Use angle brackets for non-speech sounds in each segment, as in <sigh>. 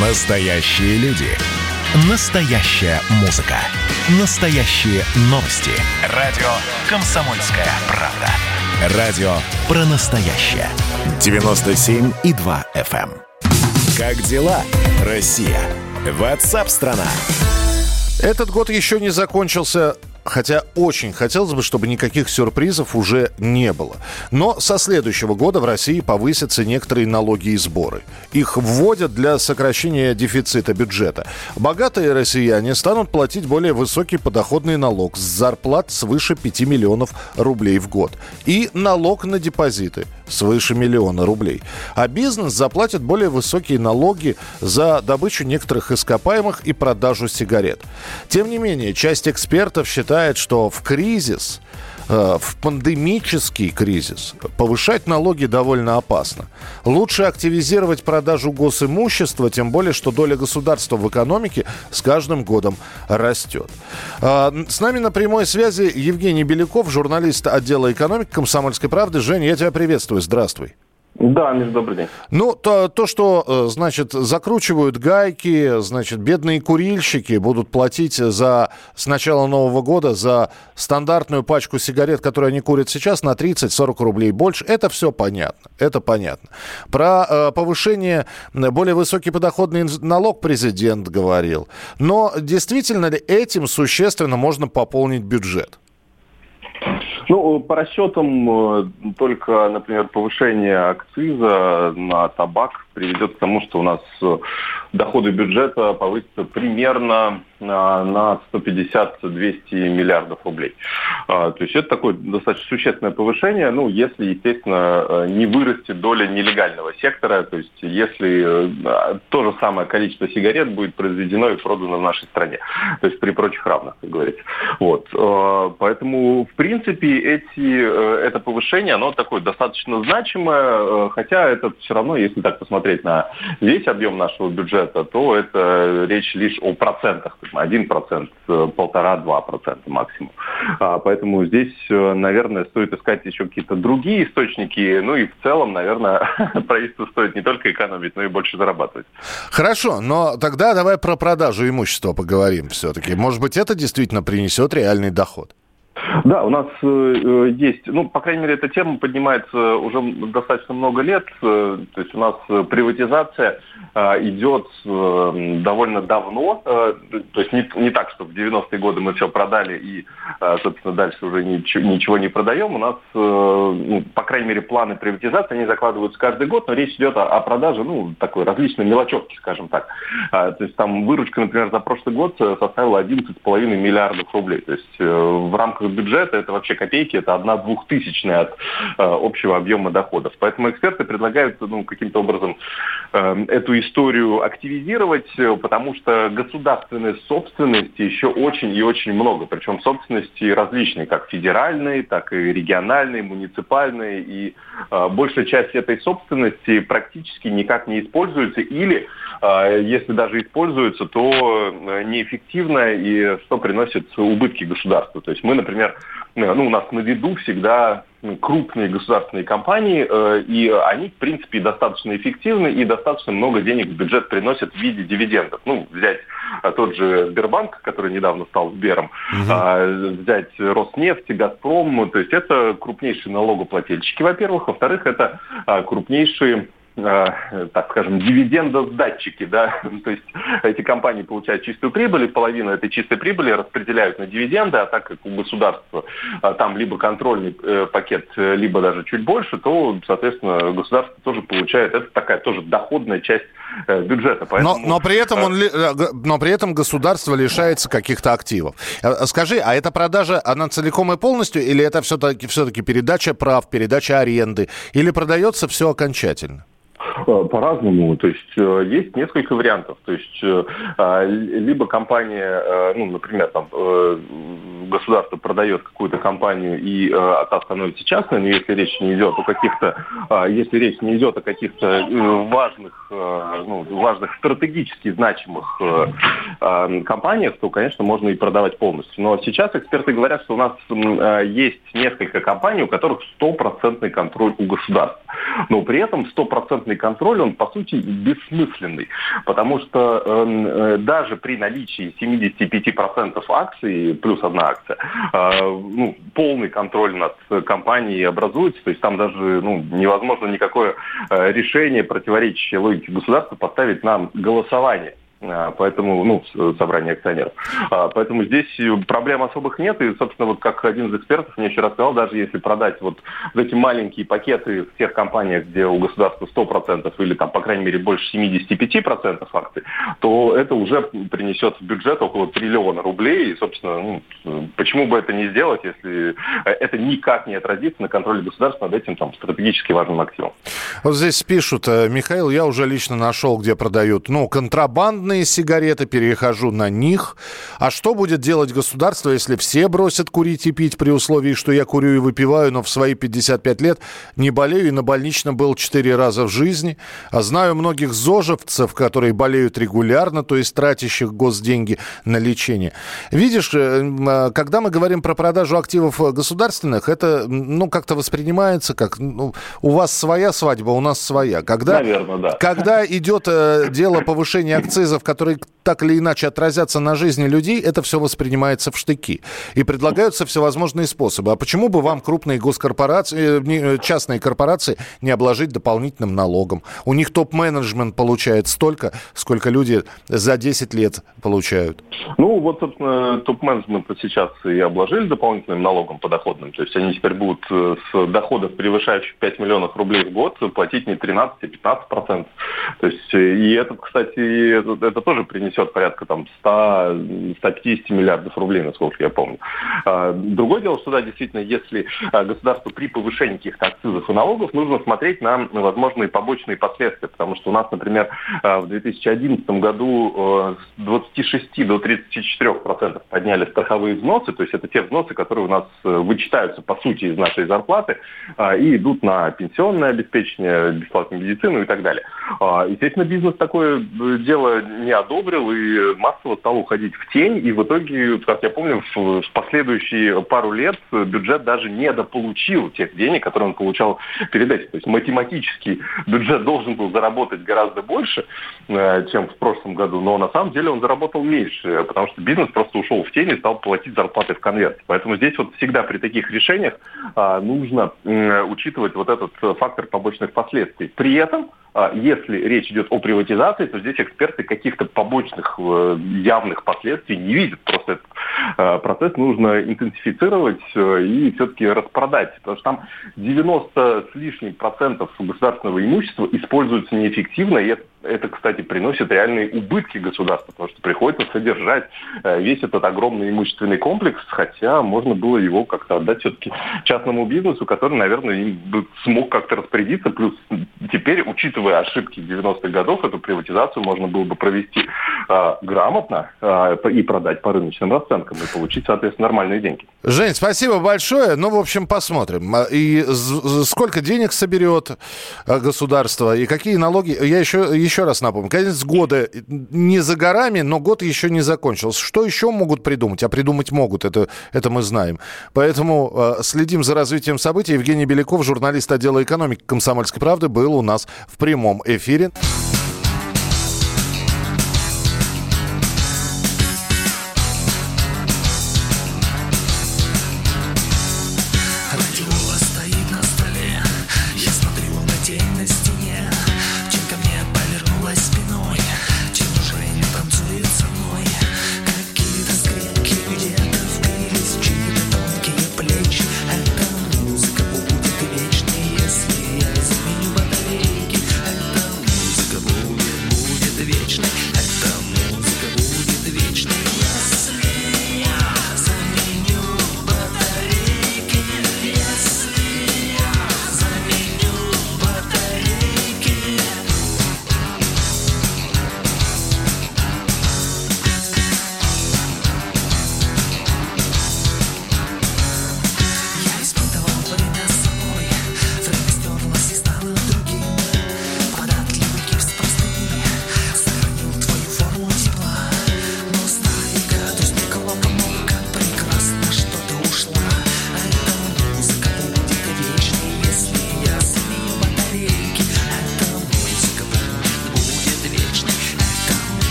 Настоящие люди. Настоящая музыка. Настоящие новости. Радио «Комсомольская правда». Радио про настоящее. 97,2 FM. Эм. Как дела, Россия? Ватсап-страна! Этот год еще не закончился Хотя очень хотелось бы, чтобы никаких сюрпризов уже не было. Но со следующего года в России повысятся некоторые налоги и сборы. Их вводят для сокращения дефицита бюджета. Богатые россияне станут платить более высокий подоходный налог с зарплат свыше 5 миллионов рублей в год. И налог на депозиты свыше миллиона рублей. А бизнес заплатит более высокие налоги за добычу некоторых ископаемых и продажу сигарет. Тем не менее, часть экспертов считает, считает, что в кризис, э, в пандемический кризис повышать налоги довольно опасно. Лучше активизировать продажу госимущества, тем более, что доля государства в экономике с каждым годом растет. Э, с нами на прямой связи Евгений Беляков, журналист отдела экономики «Комсомольской правды». Женя, я тебя приветствую. Здравствуй. Да, Миш, добрый день. Ну, то, то, что, э, значит, закручивают гайки, значит, бедные курильщики будут платить за, с начала Нового года за стандартную пачку сигарет, которую они курят сейчас, на 30-40 рублей больше. Это все понятно. Это понятно. Про э, повышение, более высокий подоходный налог президент говорил. Но действительно ли этим существенно можно пополнить бюджет? Ну, по расчетам, э, только, например, повышение акциза на табак приведет к тому, что у нас э, доходы бюджета повысятся примерно на 150-200 миллиардов рублей. А, то есть это такое достаточно существенное повышение, ну, если, естественно, э, не вырастет доля нелегального сектора, то есть если то же самое количество сигарет будет произведено и продано в нашей стране, то есть при прочих равных, как говорится. Вот. Поэтому, в принципе, эти, это повышение, оно такое достаточно значимое, хотя это все равно, если так посмотреть на весь объем нашего бюджета, то это речь лишь о процентах, 1%, полтора-два процента максимум. А, поэтому здесь, э, наверное, стоит искать еще какие-то другие источники. Ну и в целом, наверное, <laughs> правительству стоит не только экономить, но и больше зарабатывать. Хорошо, но тогда давай про продажу имущества поговорим все-таки. Может быть, это действительно принесет реальный доход? Да, у нас э, есть, ну, по крайней мере, эта тема поднимается уже достаточно много лет. Э, то есть у нас приватизация э, идет э, довольно давно. Э, то есть не, не так, что в 90-е годы мы все продали и, э, собственно, дальше уже ничего, ничего не продаем. У нас, э, ну, по крайней мере, планы приватизации, они закладываются каждый год, но речь идет о, о продаже, ну, такой различной мелочевки, скажем так. Э, то есть там выручка, например, за прошлый год составила 11,5 миллиардов рублей. То есть э, в рамках бюджета это вообще копейки, это одна двухтысячная от э, общего объема доходов. Поэтому эксперты предлагают ну, каким-то образом э, эту историю активизировать, э, потому что государственной собственности еще очень и очень много. Причем собственности различные, как федеральные, так и региональные, муниципальные. И большая часть этой собственности практически никак не используется или если даже используется, то неэффективно и что приносит убытки государству. То есть мы, например, например, э, ну, у нас на виду всегда крупные государственные компании, э, и они, в принципе, достаточно эффективны и достаточно много денег в бюджет приносят в виде дивидендов. Ну, взять э, тот же Сбербанк, который недавно стал Сбером, угу. взять Роснефть, Газпром, то есть это крупнейшие налогоплательщики, во-первых. Во-вторых, это крупнейшие Э, так скажем, дивидендосдатчики, да, <laughs> то есть эти компании получают чистую прибыль, и половину этой чистой прибыли распределяют на дивиденды, а так как у государства а, там либо контрольный э, пакет, либо даже чуть больше, то, соответственно, государство тоже получает, это такая тоже доходная часть э, бюджета. Поэтому... Но, но, при этом он, но при этом государство лишается каких-то активов. Скажи, а эта продажа, она целиком и полностью, или это все-таки все передача прав, передача аренды, или продается все окончательно? Э, по-разному. То есть э, есть несколько вариантов. То есть э, а, либо компания, ну, например, там государство продает какую-то компанию и та становится частной, но если речь не идет о каких-то, а, если речь не идет о каких-то важных, ну, важных стратегически значимых а, компаниях, то, конечно, можно и продавать полностью. Но сейчас эксперты говорят, что у нас есть несколько компаний, у которых стопроцентный контроль у государства. Но при этом стопроцентный контроль, он, по сути, бессмысленный. Потому что эм, э, даже при наличии 75% акций плюс одна акция, э, ну, полный контроль над компанией образуется. То есть там даже ну, невозможно никакое э, решение, противоречащее логике государства, поставить на голосование. А, поэтому, ну, собрание акционеров. А, поэтому здесь проблем особых нет. И, собственно, вот как один из экспертов мне еще рассказал, даже если продать вот эти маленькие пакеты в тех компаниях, где у государства 100% или там, по крайней мере, больше 75% акций, то это уже принесет в бюджет около триллиона рублей. И, собственно, ну, почему бы это не сделать, если это никак не отразится на контроле государства над этим там стратегически важным активом. Вот здесь пишут, э, Михаил, я уже лично нашел, где продают, ну, контрабанд электронные сигареты, перехожу на них. А что будет делать государство, если все бросят курить и пить при условии, что я курю и выпиваю, но в свои 55 лет не болею и на больничном был 4 раза в жизни? А знаю многих зожевцев, которые болеют регулярно, то есть тратящих госденьги на лечение. Видишь, э, а, когда мы говорим про продажу активов государственных, это ну, как-то воспринимается как ну, у вас своя свадьба, у нас своя. Когда, Наверное, да. Когда идет э, дело повышения акцизов вызов, которые так или иначе отразятся на жизни людей, это все воспринимается в штыки. И предлагаются всевозможные способы. А почему бы вам крупные госкорпорации, э, э, частные корпорации не обложить дополнительным налогом? У них топ-менеджмент получает столько, сколько люди за 10 лет получают. Ну, вот, собственно, топ-менеджмент сейчас и обложили дополнительным налогом подоходным. То есть они теперь будут э, с доходов, превышающих 5 миллионов рублей в год, платить не 13, а 15 процентов. То есть, и это, кстати, это, это тоже принесет порядка там 100-150 миллиардов рублей, насколько я помню. А, другое дело, что да, действительно, если а, государству при повышении каких-то акцизов и налогов нужно смотреть на возможные побочные последствия, потому что у нас, например, а, в 2011 году с 26 до 34 процентов подняли страховые взносы, то есть это те взносы, которые у нас э, вычитаются по сути из нашей зарплаты и идут на пенсионное обеспечение, бесплатную медицину и так далее. Естественно, бизнес такое э, дело не одобрил и массово стал уходить в тень. И в итоге, как я помню, в, в последующие пару лет бюджет даже недополучил тех денег, которые он получал перед этим. То есть математически бюджет должен был заработать гораздо больше, э, чем в прошлом году, но на самом деле он заработал меньше, потому что бизнес просто ушел в тень и стал платить зарплаты в конверте. Поэтому здесь вот всегда при таких решениях э, нужно учитывать вот этот фактор побочных последствий. При этом а если речь идет о приватизации, то здесь эксперты каких-то побочных э, явных последствий не видят. Просто этот э, процесс нужно интенсифицировать э, и все-таки распродать. Потому что там 90 с лишним процентов государственного имущества используется неэффективно, и это это, кстати, приносит реальные убытки государству, потому что приходится содержать весь этот огромный имущественный комплекс, хотя можно было его как-то отдать все-таки частному бизнесу, который, наверное, смог как-то распорядиться. Плюс теперь, учитывая ошибки 90-х годов, эту приватизацию можно было бы провести э, грамотно э, и продать по рыночным расценкам и получить, соответственно, нормальные деньги. Жень, спасибо большое. Ну, в общем, посмотрим. А, и сколько денег соберет государство, и какие налоги... Я еще, еще раз напомню. Конец года не за горами, но год еще не закончился. Что еще могут придумать? А придумать могут, это, это мы знаем. Поэтому э, следим за развитием событий. Евгений Беляков, журналист отдела экономики «Комсомольской правды», был у нас в прямом эфире.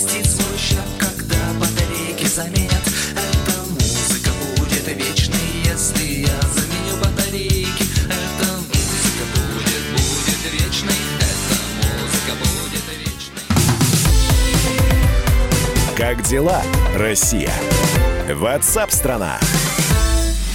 Частиц мощно, когда батарейки заменят Эта музыка будет вечной, если я заменю батарейки Эта музыка будет, будет вечной Эта музыка будет вечной Как дела, Россия? Ватсап-страна! страна